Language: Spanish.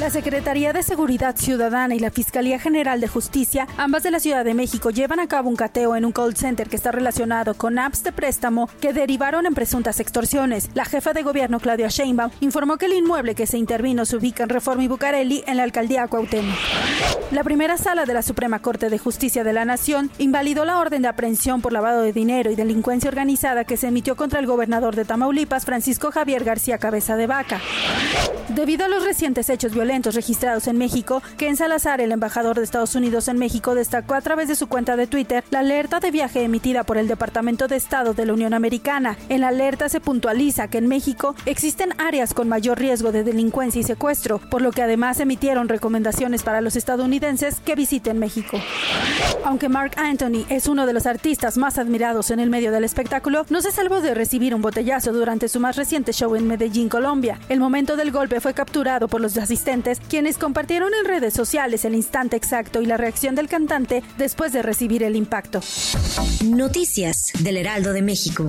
La Secretaría de Seguridad Ciudadana y la Fiscalía General de Justicia, ambas de la Ciudad de México, llevan a cabo un cateo en un call center que está relacionado con apps de préstamo que derivaron en presuntas extorsiones. La jefa de gobierno, Claudia Sheinbaum, informó que el inmueble que se intervino se ubica en Reforma y Bucareli, en la alcaldía Cuauhtémoc. La primera sala de la Suprema Corte de Justicia de la Nación invalidó la orden de aprehensión por lavado de dinero y delincuencia organizada que se emitió contra el gobernador de Tamaulipas, Francisco Javier García Cabeza de Vaca. Debido a los recientes hechos violentos registrados en México, Ken Salazar, el embajador de Estados Unidos en México, destacó a través de su cuenta de Twitter la alerta de viaje emitida por el Departamento de Estado de la Unión Americana. En la alerta se puntualiza que en México existen áreas con mayor riesgo de delincuencia y secuestro, por lo que además emitieron recomendaciones para los estadounidenses que visiten México. Aunque Mark Anthony es uno de los artistas más admirados en el medio del espectáculo, no se salvó de recibir un botellazo durante su más reciente show en Medellín, Colombia. El momento del golpe fue capturado por los asistentes, quienes compartieron en redes sociales el instante exacto y la reacción del cantante después de recibir el impacto. Noticias del Heraldo de México.